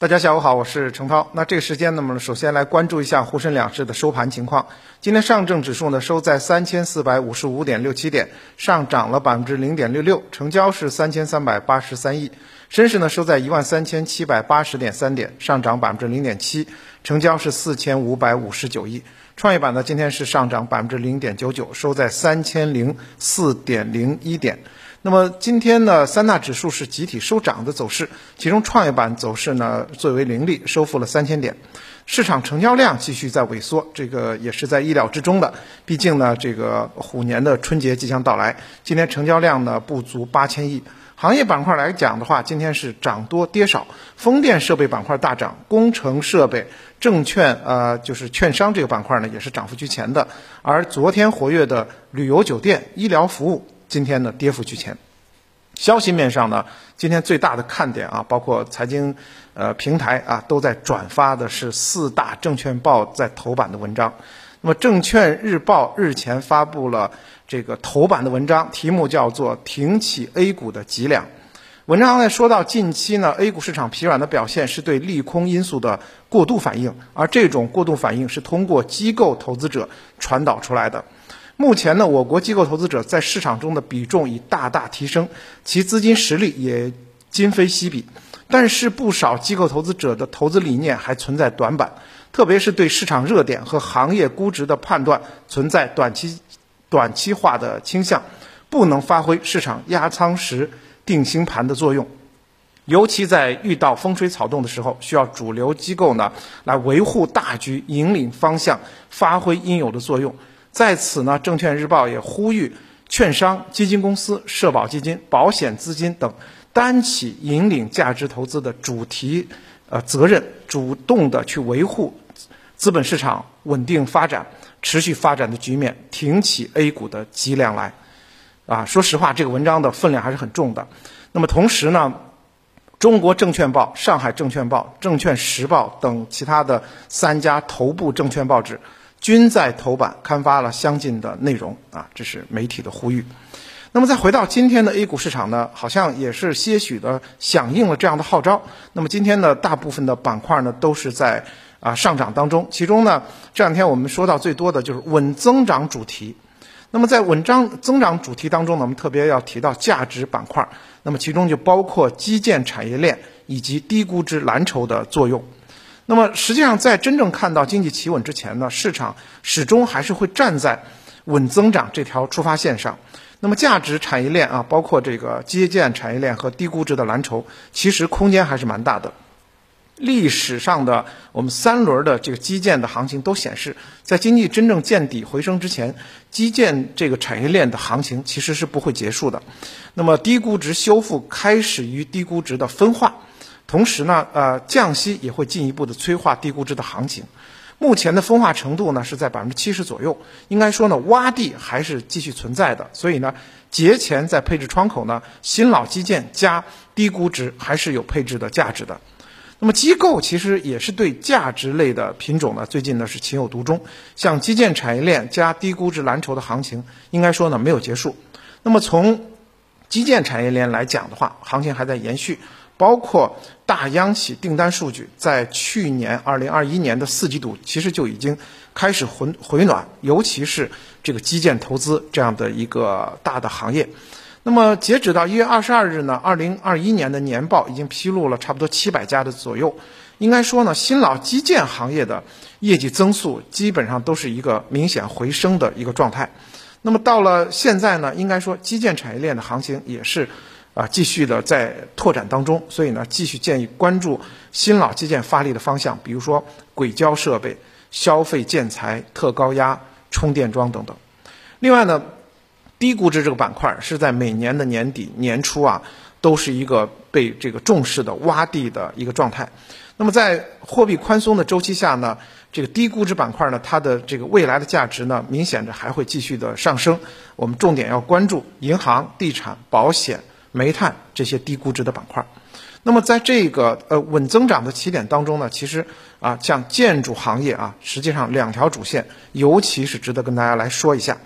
大家下午好，我是程涛。那这个时间，那么首先来关注一下沪深两市的收盘情况。今天上证指数呢收在三千四百五十五点六七点，上涨了百分之零点六六，成交是三千三百八十三亿。深市呢收在一万三千七百八十点三点，上涨百分之零点七，成交是四千五百五十九亿。创业板呢今天是上涨百分之零点九九，收在三千零四点零一点。那么今天呢，三大指数是集体收涨的走势，其中创业板走势呢最为凌厉，收复了三千点。市场成交量继续在萎缩，这个也是在意料之中的。毕竟呢，这个虎年的春节即将到来，今天成交量呢不足八千亿。行业板块来讲的话，今天是涨多跌少，风电设备板块大涨，工程设备、证券呃就是券商这个板块呢也是涨幅居前的。而昨天活跃的旅游酒店、医疗服务。今天呢，跌幅居前。消息面上呢，今天最大的看点啊，包括财经呃平台啊，都在转发的是四大证券报在头版的文章。那么，证券日报日前发布了这个头版的文章，题目叫做“挺起 A 股的脊梁”。文章呢说到，近期呢 A 股市场疲软的表现是对利空因素的过度反应，而这种过度反应是通过机构投资者传导出来的。目前呢，我国机构投资者在市场中的比重已大大提升，其资金实力也今非昔比。但是，不少机构投资者的投资理念还存在短板，特别是对市场热点和行业估值的判断存在短期、短期化的倾向，不能发挥市场压仓时定心盘的作用。尤其在遇到风吹草动的时候，需要主流机构呢来维护大局、引领方向、发挥应有的作用。在此呢，证券日报也呼吁券商、基金公司、社保基金、保险资金等担起引领价值投资的主题呃责任，主动的去维护资本市场稳定发展、持续发展的局面，挺起 A 股的脊梁来。啊，说实话，这个文章的分量还是很重的。那么同时呢，中国证券报、上海证券报、证券时报等其他的三家头部证券报纸。均在头版刊发了相近的内容啊，这是媒体的呼吁。那么再回到今天的 A 股市场呢，好像也是些许的响应了这样的号召。那么今天呢，大部分的板块呢都是在啊上涨当中。其中呢，这两天我们说到最多的就是稳增长主题。那么在稳增增长主题当中呢，我们特别要提到价值板块。那么其中就包括基建产业链以及低估值蓝筹的作用。那么实际上，在真正看到经济企稳之前呢，市场始终还是会站在稳增长这条出发线上。那么价值产业链啊，包括这个基建产业链和低估值的蓝筹，其实空间还是蛮大的。历史上的我们三轮的这个基建的行情都显示，在经济真正见底回升之前，基建这个产业链的行情其实是不会结束的。那么低估值修复开始于低估值的分化。同时呢，呃，降息也会进一步的催化低估值的行情。目前的分化程度呢是在百分之七十左右，应该说呢，洼地还是继续存在的。所以呢，节前在配置窗口呢，新老基建加低估值还是有配置的价值的。那么机构其实也是对价值类的品种呢，最近呢是情有独钟。像基建产业链加低估值蓝筹的行情，应该说呢没有结束。那么从基建产业链来讲的话，行情还在延续。包括大央企订单数据，在去年二零二一年的四季度，其实就已经开始回回暖，尤其是这个基建投资这样的一个大的行业。那么截止到一月二十二日呢，二零二一年的年报已经披露了差不多七百家的左右。应该说呢，新老基建行业的业绩增速基本上都是一个明显回升的一个状态。那么到了现在呢，应该说基建产业链的行情也是。啊，继续的在拓展当中，所以呢，继续建议关注新老基建发力的方向，比如说轨交设备、消费建材、特高压充电桩等等。另外呢，低估值这个板块是在每年的年底年初啊，都是一个被这个重视的洼地的一个状态。那么在货币宽松的周期下呢，这个低估值板块呢，它的这个未来的价值呢，明显的还会继续的上升。我们重点要关注银行、地产、保险。煤炭这些低估值的板块，那么在这个呃稳增长的起点当中呢，其实啊像建筑行业啊，实际上两条主线，尤其是值得跟大家来说一下。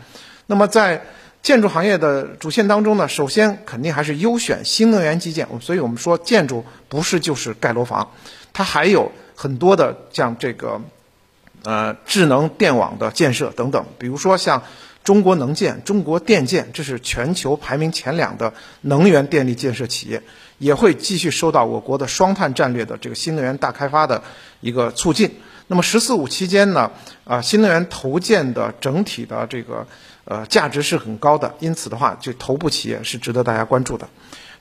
那么在建筑行业的主线当中呢，首先肯定还是优选新能源基建，所以我们说建筑不是就是盖楼房，它还有很多的像这个，呃，智能电网的建设等等，比如说像中国能建、中国电建，这是全球排名前两的能源电力建设企业，也会继续受到我国的双碳战略的这个新能源大开发的一个促进。那么“十四五”期间呢，啊，新能源投建的整体的这个呃价值是很高的，因此的话，就头部企业是值得大家关注的。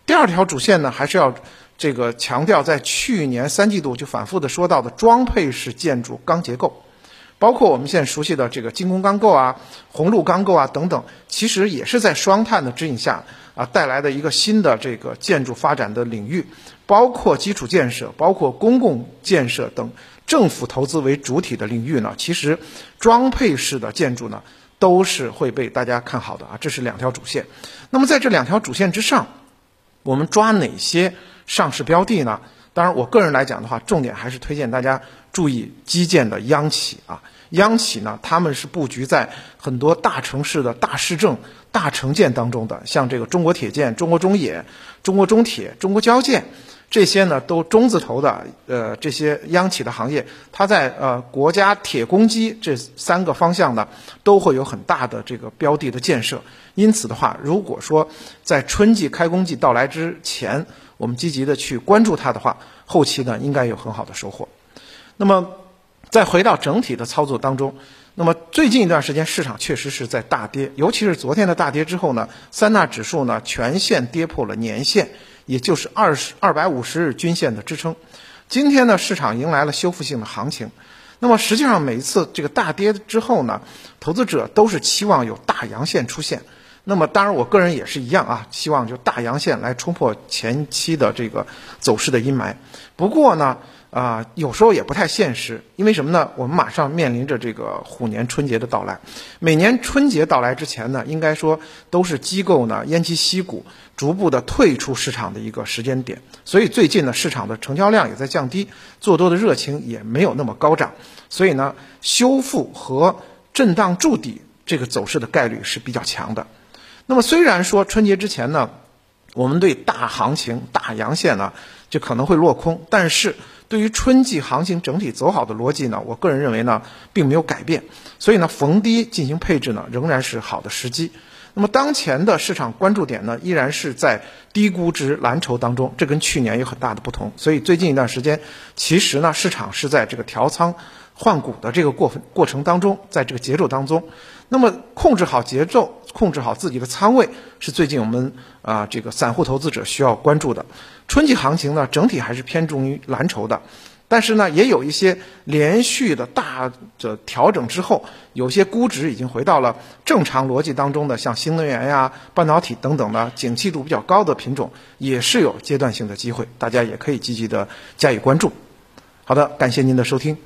第二条主线呢，还是要这个强调，在去年三季度就反复的说到的装配式建筑钢结构，包括我们现在熟悉的这个精工钢构啊、红路钢构啊等等，其实也是在双碳的指引下啊带来的一个新的这个建筑发展的领域，包括基础建设、包括公共建设等。政府投资为主体的领域呢，其实装配式的建筑呢都是会被大家看好的啊，这是两条主线。那么在这两条主线之上，我们抓哪些上市标的呢？当然，我个人来讲的话，重点还是推荐大家注意基建的央企啊。央企呢，他们是布局在很多大城市的大市政、大城建当中的，像这个中国铁建、中国中冶、中国中铁、中国交建。这些呢，都中字头的，呃，这些央企的行业，它在呃国家铁公基这三个方向呢，都会有很大的这个标的的建设。因此的话，如果说在春季开工季到来之前，我们积极的去关注它的话，后期呢应该有很好的收获。那么，再回到整体的操作当中，那么最近一段时间市场确实是在大跌，尤其是昨天的大跌之后呢，三大指数呢全线跌破了年线。也就是二十二百五十日均线的支撑，今天呢，市场迎来了修复性的行情。那么实际上每一次这个大跌之后呢，投资者都是期望有大阳线出现。那么当然，我个人也是一样啊，希望就大阳线来冲破前期的这个走势的阴霾。不过呢。啊，有时候也不太现实，因为什么呢？我们马上面临着这个虎年春节的到来。每年春节到来之前呢，应该说都是机构呢偃旗息鼓，逐步的退出市场的一个时间点。所以最近呢，市场的成交量也在降低，做多的热情也没有那么高涨。所以呢，修复和震荡筑底这个走势的概率是比较强的。那么虽然说春节之前呢，我们对大行情、大阳线呢就可能会落空，但是。对于春季行情整体走好的逻辑呢，我个人认为呢，并没有改变。所以呢，逢低进行配置呢，仍然是好的时机。那么当前的市场关注点呢，依然是在低估值蓝筹当中，这跟去年有很大的不同。所以最近一段时间，其实呢，市场是在这个调仓换股的这个过过程当中，在这个节奏当中。那么控制好节奏，控制好自己的仓位，是最近我们啊这个散户投资者需要关注的。春季行情呢，整体还是偏重于蓝筹的，但是呢，也有一些连续的大的调整之后，有些估值已经回到了正常逻辑当中的，像新能源呀、半导体等等的景气度比较高的品种，也是有阶段性的机会，大家也可以积极的加以关注。好的，感谢您的收听。